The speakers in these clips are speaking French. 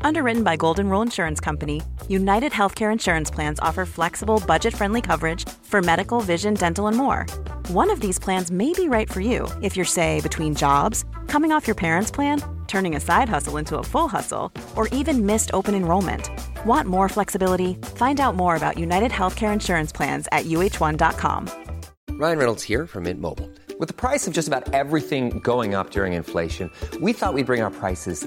Underwritten by Golden Rule Insurance Company, United Healthcare Insurance Plans offer flexible, budget friendly coverage for medical, vision, dental, and more. One of these plans may be right for you if you're, say, between jobs, coming off your parents' plan, turning a side hustle into a full hustle, or even missed open enrollment. Want more flexibility? Find out more about United Healthcare Insurance Plans at uh1.com. Ryan Reynolds here from Mint Mobile. With the price of just about everything going up during inflation, we thought we'd bring our prices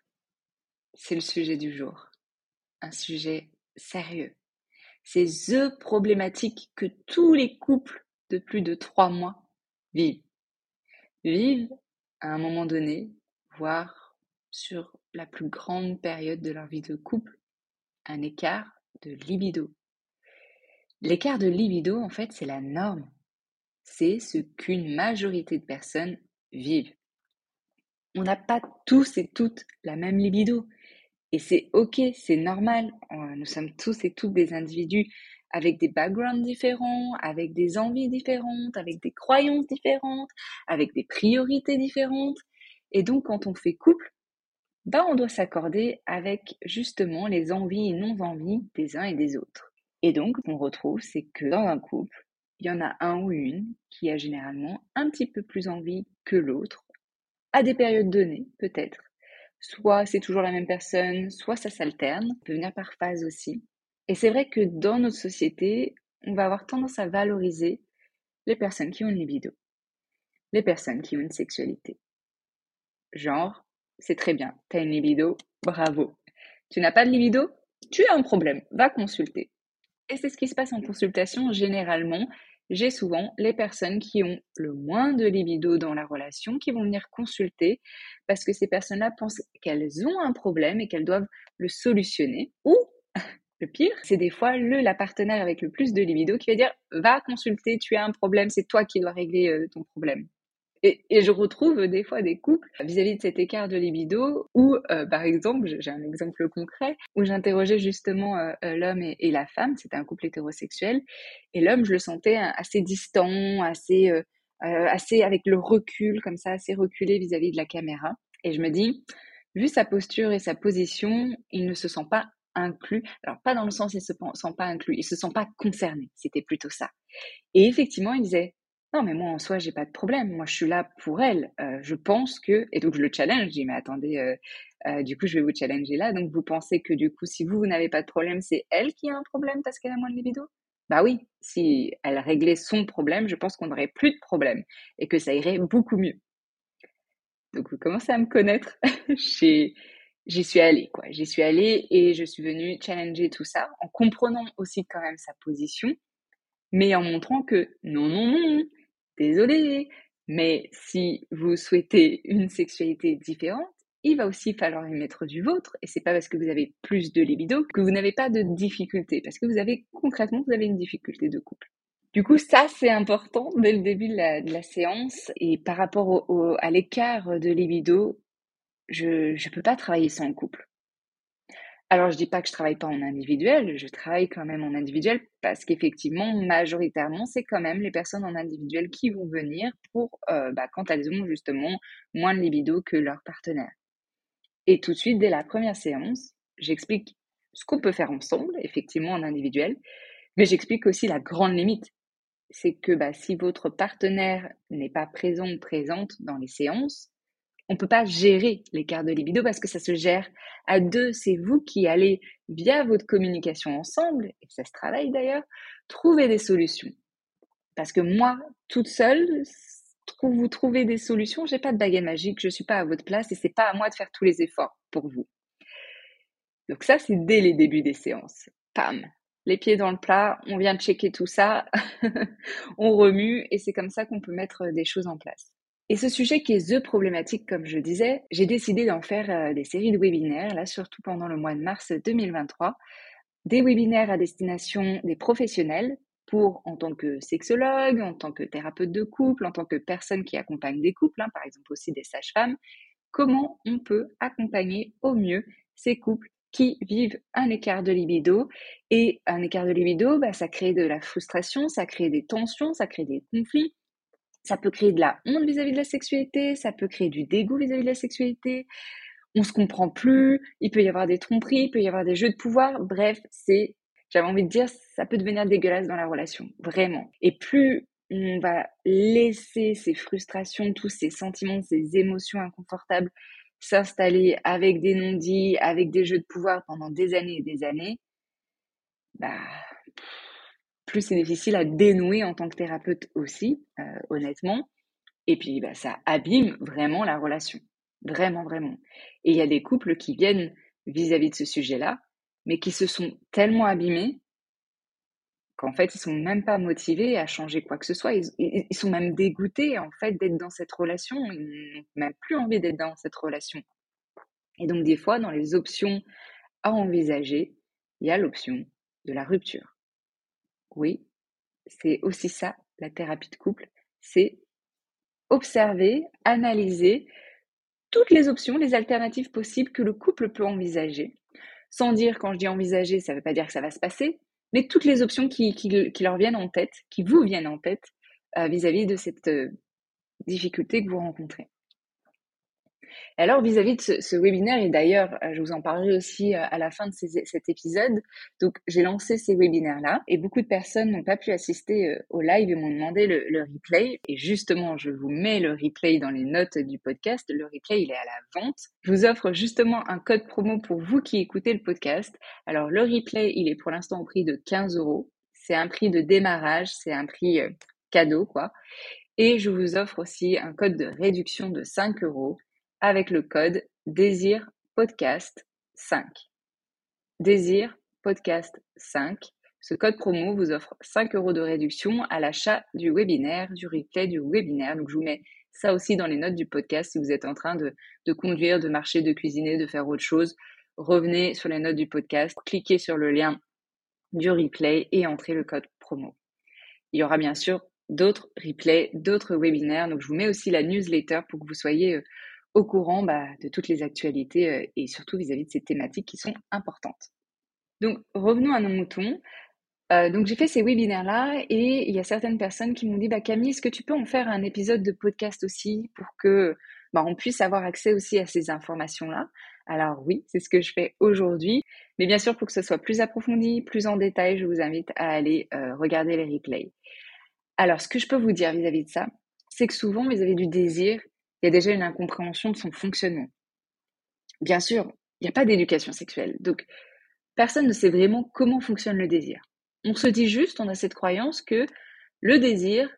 C'est le sujet du jour. Un sujet sérieux. C'est THE problématique que tous les couples de plus de trois mois vivent. Vivent à un moment donné, voire sur la plus grande période de leur vie de couple, un écart de libido. L'écart de libido, en fait, c'est la norme. C'est ce qu'une majorité de personnes vivent. On n'a pas tous et toutes la même libido. Et c'est ok, c'est normal. Euh, Nous sommes tous et toutes des individus avec des backgrounds différents, avec des envies différentes, avec des croyances différentes, avec des priorités différentes. Et donc, quand on fait couple, ben, on doit s'accorder avec justement les envies et non-envies des uns et des autres. Et donc, on retrouve, c'est que dans un couple, il y en a un ou une qui a généralement un petit peu plus envie que l'autre, à des périodes données, peut-être. Soit c'est toujours la même personne, soit ça s'alterne, peut venir par phase aussi. Et c'est vrai que dans notre société, on va avoir tendance à valoriser les personnes qui ont une libido, les personnes qui ont une sexualité. Genre, c'est très bien, t'as une libido, bravo. Tu n'as pas de libido, tu as un problème, va consulter. Et c'est ce qui se passe en consultation généralement. J'ai souvent les personnes qui ont le moins de libido dans la relation qui vont venir consulter parce que ces personnes-là pensent qu'elles ont un problème et qu'elles doivent le solutionner. Ou, le pire, c'est des fois le, la partenaire avec le plus de libido qui va dire va consulter, tu as un problème, c'est toi qui dois régler euh, ton problème. Et, je retrouve des fois des couples vis-à-vis de cet écart de libido où, euh, par exemple, j'ai un exemple concret où j'interrogeais justement euh, l'homme et, la femme, c'était un couple hétérosexuel, et l'homme, je le sentais assez distant, assez, euh, assez avec le recul, comme ça, assez reculé vis-à-vis -vis de la caméra. Et je me dis, vu sa posture et sa position, il ne se sent pas inclus. Alors, pas dans le sens il se sent pas inclus, il se sent pas concerné, c'était plutôt ça. Et effectivement, il disait, Non, mais moi en soi, j'ai pas de problème. Moi, je suis là pour elle. Euh, je pense que, et donc je le challenge. Je dis, mais attendez, euh, euh, du coup, je vais vous challenger là. Donc, vous pensez que du coup, si vous, vous n'avez pas de problème, c'est elle qui a un problème parce qu'elle a moins de libido? Bah oui, si elle réglait son problème, je pense qu'on n'aurait plus de problème et que ça irait beaucoup mieux. Donc, vous commencez à me connaître. J'y suis allée, quoi. J'y suis allée et je suis venue challenger tout ça en comprenant aussi quand même sa position, mais en montrant que non, non, non, désolé, mais si vous souhaitez une sexualité différente, il va aussi falloir y mettre du vôtre. Et c'est pas parce que vous avez plus de libido que vous n'avez pas de difficulté, parce que vous avez concrètement, vous avez une difficulté de couple. Du coup, ça, c'est important dès le début de la, séance. Et par rapport à l'écart de libido, je ne peux pas travailler sans couple. Alors, je dis pas que je travaille pas en individuel, je travaille quand même en individuel parce qu'effectivement, majoritairement, c'est quand même les personnes en individuel qui vont venir pour euh, bah, quand elles ont justement moins de libido que leur partenaire. Et tout de suite, dès la première séance, j'explique ce qu'on peut faire ensemble, effectivement en individuel, mais j'explique aussi la grande limite. C'est que bah, si votre partenaire n'est pas présent ou présente dans les séances, on ne peut pas gérer l'écart de libido parce que ça se gère à deux. C'est vous qui allez, via votre communication ensemble, et ça se travaille d'ailleurs, trouver des solutions. Parce que moi, toute seule, vous trouvez des solutions, j'ai pas de baguette magique, je suis pas à votre place et c'est pas à moi de faire tous les efforts pour vous. Donc ça, c'est dès les débuts des séances. Pam, les pieds dans le plat, on vient de checker tout ça, on remue et c'est comme ça qu'on peut mettre des choses en place. Et ce sujet qui est The problématique, comme je disais, j'ai décidé d'en faire euh, des séries de webinaires, là surtout pendant le mois de mars 2023, des webinaires à destination des professionnels pour, en tant que sexologue, en tant que thérapeute de couple, en tant que personne qui accompagne des couples, hein, par exemple aussi des sages-femmes, comment on peut accompagner au mieux ces couples qui vivent un écart de libido. Et un écart de libido, bah, ça crée de la frustration, ça crée des tensions, ça crée des conflits, ça peut créer de la honte vis-à-vis de la sexualité, ça peut créer du dégoût vis-à-vis de la sexualité. On se comprend plus, il peut y avoir des tromperies, il peut y avoir des jeux de pouvoir. Bref, c'est, j'avais envie de dire, ça peut devenir dégueulasse dans la relation, vraiment. Et plus on va laisser ces frustrations, tous ces sentiments, ces émotions inconfortables s'installer avec des non-dits, avec des jeux de pouvoir pendant des années et des années, bah, plus c'est difficile à dénouer en tant que thérapeute aussi, euh, honnêtement. Et puis, bah, ça abîme vraiment la relation. Vraiment, vraiment. Et il y a des couples qui viennent vis-à-vis de ce sujet-là, mais qui se sont tellement abîmés qu'en fait, ils sont même pas motivés à changer quoi que ce soit. Ils, sont même dégoûtés, en fait, d'être dans cette relation. Ils n'ont même plus envie d'être dans cette relation. Et donc, des fois, dans les options à envisager, il y a l'option de la rupture. Oui, c'est aussi ça, la thérapie de couple, c'est observer, analyser toutes les options, les alternatives possibles que le couple peut envisager. Sans dire, quand je dis envisager, ça ne veut pas dire que ça va se passer, mais toutes les options qui, leur viennent en tête, qui vous viennent en tête euh, vis-à-vis de cette euh, difficulté que vous rencontrez. Alors, vis-à-vis de ce, webinaire, et d'ailleurs, euh, je vous en parlerai aussi euh, à la fin de cet épisode, donc j'ai lancé ces webinaires-là, et beaucoup de personnes n'ont pas pu assister euh, au live et m'ont demandé le, le, replay. Et justement, je vous mets le replay dans les notes du podcast. Le replay, il est à la vente. Je vous offre justement un code promo pour vous qui écoutez le podcast. Alors, le replay, il est pour l'instant au prix de 15 euros. C'est un prix de démarrage, c'est un prix cadeau, quoi. Et je vous offre aussi un code de réduction de 5 euros avec le code désir podcast 5. Désir podcast 5. Ce code promo vous offre 5 euros de réduction à l'achat du webinaire, du replay du webinaire. Donc je vous mets ça aussi dans les notes du podcast si vous êtes en train de, de conduire, de marcher, de cuisiner, de faire autre chose. Revenez sur les notes du podcast, cliquez sur le lien du replay et entrez le code promo. Il y aura bien sûr d'autres replays, d'autres webinaires. Donc je vous mets aussi la newsletter pour que vous soyez euh, au courant bah, de toutes les actualités euh, et surtout vis-à-vis de ces thématiques qui sont importantes. Donc revenons à nos moutons. Euh, donc j'ai fait ces webinaires-là et il y a certaines personnes qui m'ont dit bah, Camille, est-ce que tu peux en faire un épisode de podcast aussi pour que bah, on puisse avoir accès aussi à ces informations-là? Alors oui, c'est ce que je fais aujourd'hui. Mais bien sûr, pour que ce soit plus approfondi, plus en détail, je vous invite à aller euh, regarder les replays. Alors, ce que je peux vous dire vis-à-vis de ça, c'est que souvent, vis-à-vis du désir, il y a déjà une incompréhension de son fonctionnement. Bien sûr, il n'y a pas d'éducation sexuelle, donc personne ne sait vraiment comment fonctionne le désir. On se dit juste, on a cette croyance que le désir,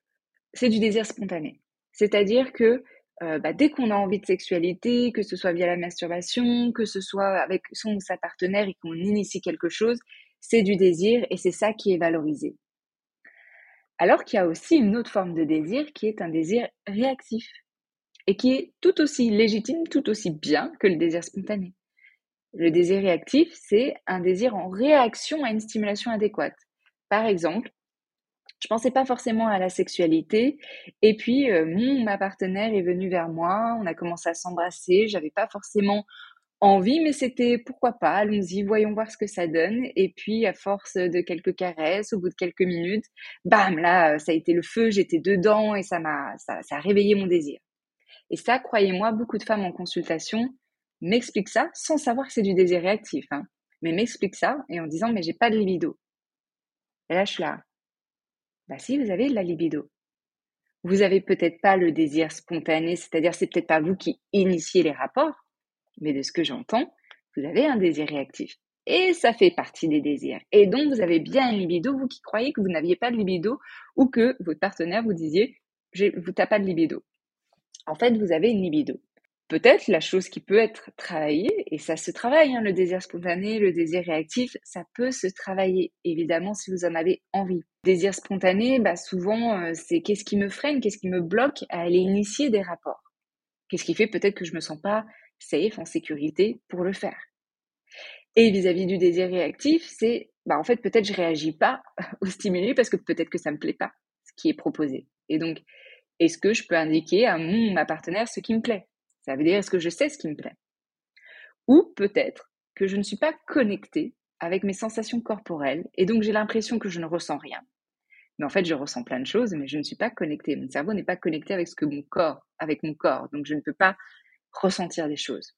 c'est du désir spontané. C'est-à-dire que euh, bah, dès qu'on a envie de sexualité, que ce soit via la masturbation, que ce soit avec son ou sa partenaire et qu'on initie quelque chose, c'est du désir et c'est ça qui est valorisé. Alors qu'il y a aussi une autre forme de désir qui est un désir réactif et qui est tout aussi légitime, tout aussi bien que le désir spontané. Le désir réactif, c'est un désir en réaction à une stimulation adéquate. Par exemple, je pensais pas forcément à la sexualité. Et puis, euh, mon, ma partenaire est venue vers moi, on a commencé à s'embrasser. J'avais pas forcément envie, mais c'était pourquoi pas, allons-y, voyons voir ce que ça donne. Et puis, à force de quelques caresses, au bout de quelques minutes, bam, là, ça a été le feu, j'étais dedans et ça ça a réveillé mon désir. Et ça, croyez-moi, beaucoup de femmes en consultation m'expliquent ça sans savoir que c'est du désir réactif, hein, mais m'expliquent ça et en disant, mais j'ai pas de libido. Et là, bah si, vous avez de la libido. Vous avez peut-être pas le désir spontané, c'est-à-dire c'est peut-être pas vous qui initiez les rapports, mais de ce que j'entends, vous avez un désir réactif. Et ça fait partie des désirs. Et donc, vous avez bien un libido, vous qui croyez que vous n'aviez pas de libido ou que votre partenaire vous disiez, vous n'avez pas de libido. En fait, vous avez une libido peut-être la chose qui peut être travaillée, et ça se travaille, hein, le désir spontané, le désir réactif, ça peut se travailler, évidemment, si vous en avez envie. Désir spontané, bah souvent, euh, c'est qu'est-ce qui me freine, qu'est-ce qui me bloque à aller initier des rapports. Qu'est-ce qui fait peut-être que je me sens pas safe, en sécurité pour le faire. Et vis-à-vis du désir réactif, c'est, bah en fait, peut-être je réagis pas au stimulé parce que peut-être que ça me plaît pas, ce qui est proposé. Et donc, est-ce que je peux indiquer à ma partenaire ce qui me plaît? Ça veut dire est-ce que je sais ce qui me plaît? Ou peut-être que je ne suis pas connectée avec mes sensations corporelles et donc j'ai l'impression que je ne ressens rien. Mais en fait, je ressens plein de choses, mais je ne suis pas connectée. Mon cerveau n'est pas connecté avec ce que mon corps, avec mon corps. Donc, je ne peux pas ressentir des choses.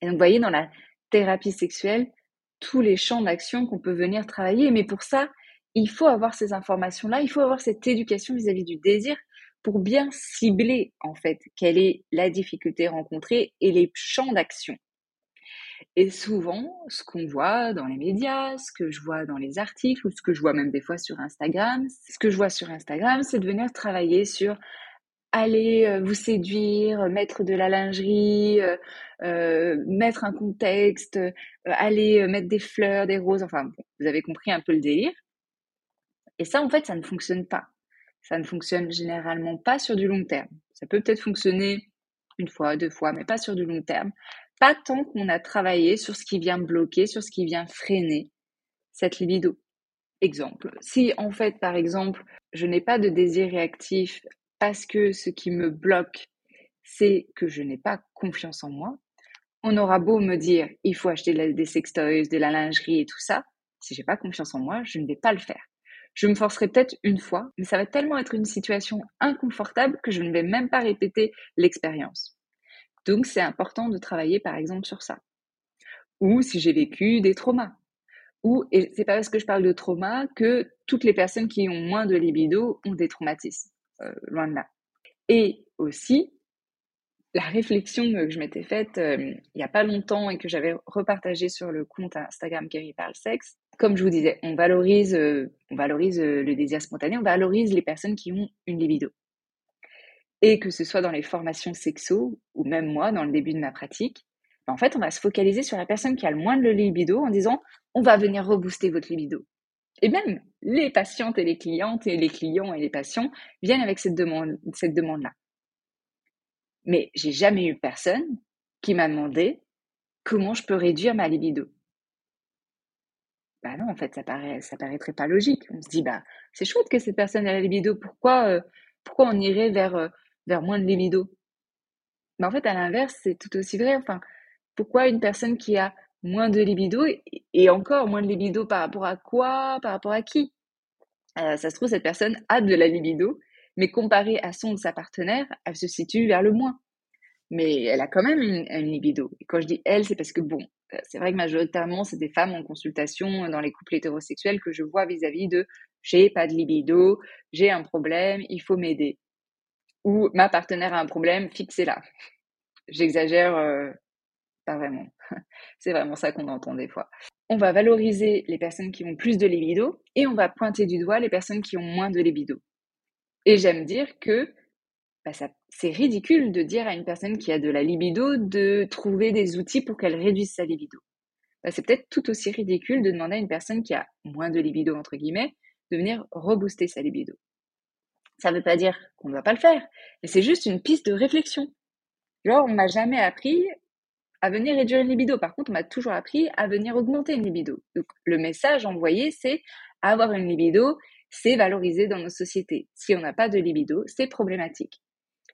Et donc, vous voyez, dans la thérapie sexuelle, tous les champs d'action qu'on peut venir travailler. Mais pour ça, il faut avoir ces informations-là, il faut avoir cette éducation vis à -vis du désir pour bien cibler en fait quelle est la difficulté rencontrée et les champs d'action. Et souvent, ce qu'on voit dans les médias, ce que je vois dans les articles ou ce que je vois même des fois sur Instagram, ce que je vois sur Instagram, c'est de venir travailler sur aller euh, vous séduire, mettre de la lingerie, euh, euh, mettre un contexte, aller mettre des fleurs, des roses, enfin, vous avez compris un peu le délire. Et ça, en fait, ça ne fonctionne pas ça ne fonctionne généralement pas sur du long terme. Ça peut peut-être fonctionner une fois, deux fois, mais pas sur du long terme. Pas tant qu'on a travaillé sur ce qui vient bloquer, sur ce qui vient freiner cette libido. Exemple, si en fait, par exemple, je n'ai pas de désir réactif parce que ce qui me bloque, c'est que je n'ai pas confiance en moi, on aura beau me dire il faut acheter des sextoys, de la lingerie et tout ça, si j'ai pas confiance en moi, je ne vais pas le faire. Je me forcerai peut-être une fois, mais ça va tellement être une situation inconfortable que je ne vais même pas répéter l'expérience. Donc c'est important de travailler par exemple sur ça. Ou si j'ai vécu des traumas. Ou, et c'est pas parce que je parle de trauma que toutes les personnes qui ont moins de libido ont des traumatismes. Euh, loin de là. Et aussi, la réflexion que je m'étais faite euh, il n'y a pas longtemps et que j'avais repartagée sur le compte Instagram Kerry Parle Sexe, comme je vous disais, on valorise, euh, euh, le désir spontané, on valorise les personnes qui ont une libido. Et que ce soit dans les formations sexo ou même moi dans le début de ma pratique, ben, en fait, on va se focaliser sur la personne qui a le moins de libido en disant on va venir rebooster votre libido. Et même les patientes et les clientes et les clients et les patients viennent avec cette demande, cette demande-là. Mais j'ai jamais eu personne qui m'a demandé comment je peux réduire ma libido. Bah non, en fait, ça paraît, ça paraîtrait pas logique. On se dit, bah, c'est chouette que cette personne ait la libido. Pourquoi, euh, pourquoi on irait vers, euh, vers moins de libido? Mais en fait, à l'inverse, c'est tout aussi vrai. Enfin, pourquoi une personne qui a moins de libido et, encore moins de libido par rapport à quoi? Par rapport à qui? Euh, ça se trouve, cette personne a de la libido, mais comparée à son de sa partenaire, elle se situe vers le moins. Mais elle a quand même une, libido. Et quand je dis elle, c'est parce que bon, euh, c'est vrai que majoritairement, c'est des femmes en consultation dans les couples hétérosexuels que je vois vis-à-vis de j'ai pas de libido, j'ai un problème, il faut m'aider. Ou ma partenaire a un problème, fixez-la. J'exagère euh, pas vraiment. C'est vraiment ça qu'on entend des fois. On va valoriser les personnes qui ont plus de libido et on va pointer du doigt les personnes qui ont moins de libido. Et j'aime dire que bah, c'est ridicule de dire à une personne qui a de la libido de trouver des outils pour qu'elle réduise sa libido. Bah, c'est peut-être tout aussi ridicule de demander à une personne qui a moins de libido, entre guillemets, de venir rebooster sa libido. Ça ne veut pas dire qu'on ne doit pas le faire, mais c'est juste une piste de réflexion. Genre, on m'a jamais appris à venir réduire une libido. Par contre, on m'a toujours appris à venir augmenter une libido. Donc, le message envoyé, c'est avoir une libido, c'est valorisé dans nos sociétés. Si on n'a pas de libido, c'est problématique.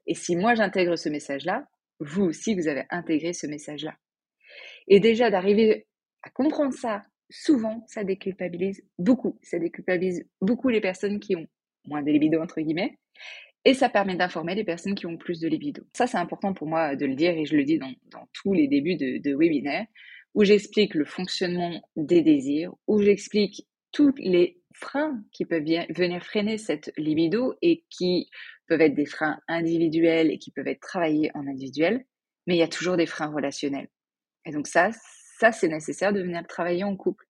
Et si moi j'intègre ce message-là, vous aussi, vous avez intégré ce message-là. Et déjà d'arriver à comprendre ça, souvent, ça déculpabilise beaucoup. Ça déculpabilise beaucoup les personnes qui ont moins de libido, entre guillemets, et ça permet d'informer les personnes qui ont plus de libido. Ça, c'est important pour moi de le dire et je le dis dans, tous les débuts de, de webinaires où j'explique le fonctionnement des désirs, où j'explique tous les freins qui peuvent venir freiner cette libido et qui peuvent être des freins individuels et qui peuvent être travaillés en individuel, mais il y a toujours des freins relationnels. Et donc ça, ça c'est nécessaire de venir travailler en couple.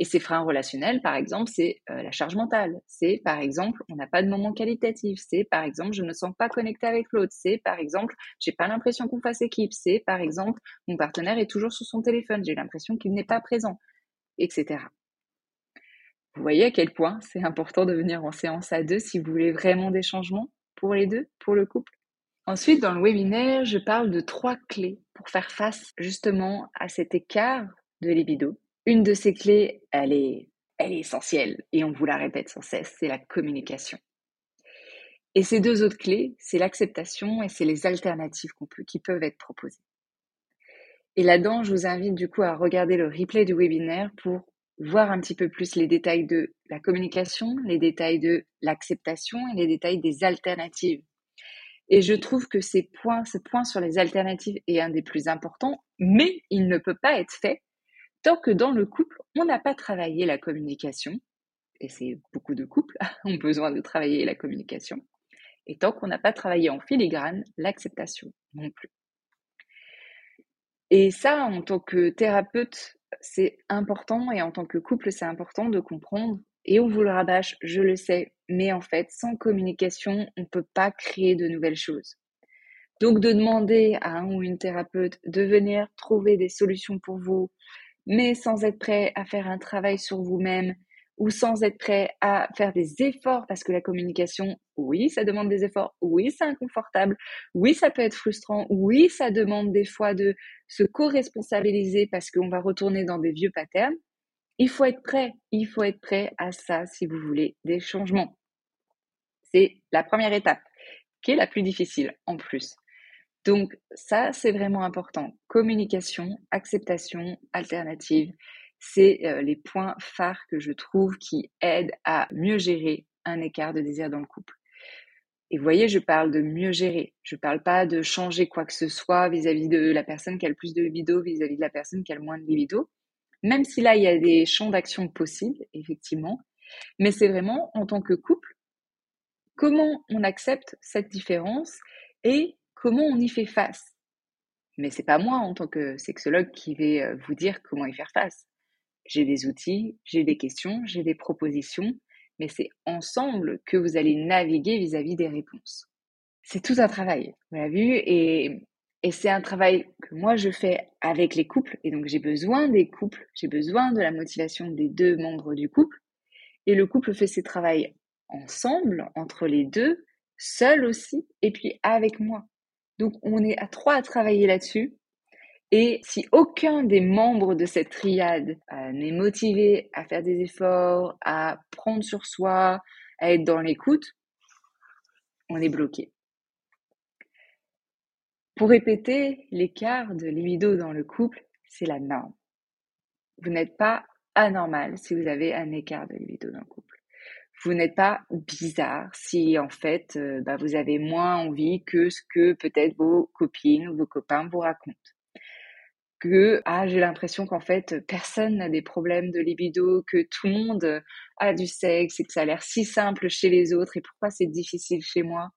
Et ces freins relationnels, par exemple, c'est euh, la charge mentale. C'est, par exemple, on n'a pas de moment qualitatif. C'est, par exemple, je ne me sens pas connecté avec l'autre. C'est, par exemple, j'ai pas l'impression qu'on fasse équipe. C'est, par exemple, mon partenaire est toujours sur son téléphone. J'ai l'impression qu'il n'est pas présent, etc. Vous voyez à quel point c'est important de venir en séance à deux si vous voulez vraiment des changements pour les deux, pour le couple. Ensuite, dans le webinaire, je parle de trois clés pour faire face justement à cet écart de libido une de ces clés, elle est, elle est essentielle et on vous la répète sans cesse, c'est la communication. Et ces deux autres clés, c'est l'acceptation et c'est les alternatives qui peuvent être proposées. Et là-dedans, je vous invite du coup à regarder le replay du webinaire pour voir un petit peu plus les détails de la communication, les détails de l'acceptation et les détails des alternatives. Et je trouve que ces points, ce point sur les alternatives est un des plus importants, mais il ne peut pas être fait Tant que dans le couple, on n'a pas travaillé la communication, et c'est beaucoup de couples ont besoin de travailler la communication, et tant qu'on n'a pas travaillé en filigrane l'acceptation non plus. Et ça, en tant que thérapeute, c'est important, et en tant que couple, c'est important de comprendre. Et on vous le rabâche, je le sais, mais en fait, sans communication, on ne peut pas créer de nouvelles choses. Donc de demander à un ou une thérapeute de venir trouver des solutions pour vous, mais sans être prêt à faire un travail sur vous-même ou sans être prêt à faire des efforts parce que la communication, oui, ça demande des efforts, oui, c'est inconfortable, oui, ça peut être frustrant, oui, ça demande des fois de se co-responsabiliser parce qu'on va retourner dans des vieux patterns. Il faut être prêt, il faut être prêt à ça si vous voulez des changements. C'est la première étape qui est la plus difficile en plus. Donc ça, c'est vraiment important. Communication, acceptation, alternative, c'est euh, les points phares que je trouve qui aident à mieux gérer un écart de désir dans le couple. Et vous voyez, je parle de mieux gérer. Je ne parle pas de changer quoi que ce soit vis-à-vis de la personne qui a le plus de libido, vis-à-vis de la personne qui a le moins de libido. Même si là, il y a des champs d'action possibles, effectivement. Mais c'est vraiment, en tant que couple, comment on accepte cette différence et comment on y fait face. Mais c'est pas moi en tant que sexologue qui vais euh, vous dire comment y faire face. J'ai des outils, j'ai des questions, j'ai des propositions, mais c'est ensemble que vous allez naviguer vis-à-vis des réponses. C'est tout un travail, vous l'avez vu, et, et c'est un travail que moi je fais avec les couples, et donc j'ai besoin des couples, j'ai besoin de la motivation des deux membres du couple, et le couple fait ses travaux ensemble, entre les deux, seul aussi, et puis avec moi. Donc, on est à trois à travailler là-dessus. Et si aucun des membres de cette triade euh, n'est motivé à faire des efforts, à prendre sur soi, à être dans l'écoute, on est bloqué. Pour répéter, l'écart de libido dans le couple, c'est la norme. Vous n'êtes pas anormal si vous avez un écart de libido dans le couple vous n'êtes pas bizarre si en fait euh, bah, vous avez moins envie que ce que peut-être vos copines ou vos copains vous racontent. Que ah j'ai l'impression qu'en fait personne n'a des problèmes de libido, que tout le monde a du sexe et que ça a l'air si simple chez les autres et pourquoi c'est difficile chez moi?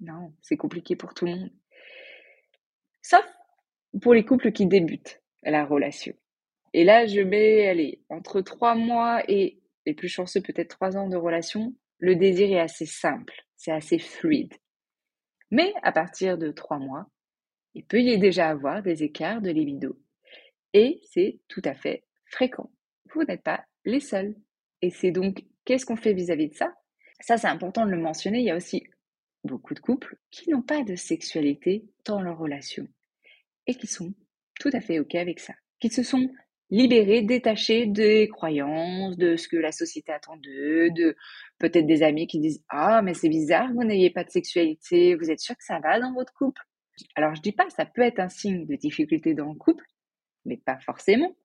Non, c'est compliqué pour tout le monde. Sauf pour les couples qui débutent la relation. Et là, je mets, allez, entre trois mois et les plus chanceux, peut-être trois ans de relation, le désir est assez simple, c'est assez fluide. Mais à partir de trois mois, il peut y déjà avoir des écarts de libido. Et c'est tout à fait fréquent. Vous n'êtes pas les seuls. Et c'est donc, qu'est-ce qu'on fait vis-à-vis de ça? Ça, c'est important de le mentionner. Il y a aussi beaucoup de couples qui n'ont pas de sexualité dans leur relation et qui sont tout à fait OK avec ça, qui se sont libérés, détachés des croyances, de ce que la société attend d'eux, de peut-être des amis qui disent Ah, mais c'est bizarre, vous n'ayez pas de sexualité, vous êtes sûr que ça va dans votre couple? Alors je dis pas, ça peut être un signe de difficulté dans le couple, mais pas forcément.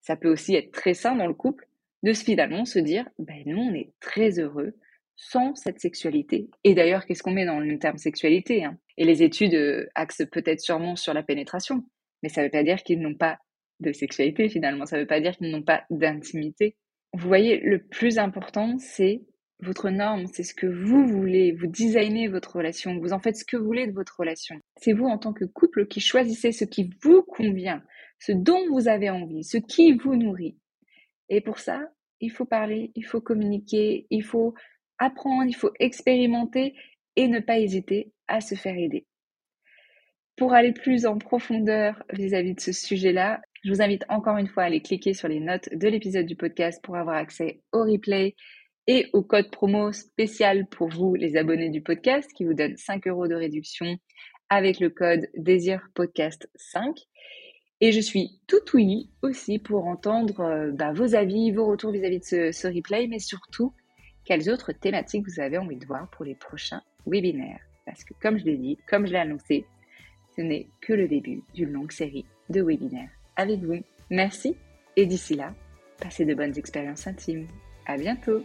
Ça peut aussi être très sain dans le couple de finalement se dire, ben nous on est très heureux sans cette sexualité. Et d'ailleurs, qu'est-ce qu'on met dans le terme sexualité hein? Et les études euh, axent peut-être sûrement sur la pénétration, mais ça ne veut pas dire qu'ils n'ont pas de sexualité finalement, ça ne veut pas dire qu'ils n'ont pas d'intimité. Vous voyez, le plus important, c'est votre norme, c'est ce que vous voulez, vous designez votre relation, vous en faites ce que vous voulez de votre relation. C'est vous en tant que couple qui choisissez ce qui vous convient, ce dont vous avez envie, ce qui vous nourrit. Et pour ça, il faut parler, il faut communiquer, il faut apprendre, il faut expérimenter et ne pas hésiter à se faire aider. Pour aller plus en profondeur vis-à-vis de ce sujet-là, je vous invite encore une fois à aller cliquer sur les notes de l'épisode du podcast pour avoir accès au replay et au code promo spécial pour vous, les abonnés du podcast, qui vous donne 5 euros de réduction avec le code Désir Podcast 5. Et je suis tout oui aussi pour entendre euh, bah, vos avis, vos retours vis-à-vis de ce, ce, replay, mais surtout, quelles autres thématiques vous avez envie de voir pour les prochains webinaires. Parce que comme je l'ai dit, comme je l'ai annoncé, ce n'est que le début d'une longue série de webinaires avec vous. Merci et d'ici là, passez de bonnes expériences intimes. À bientôt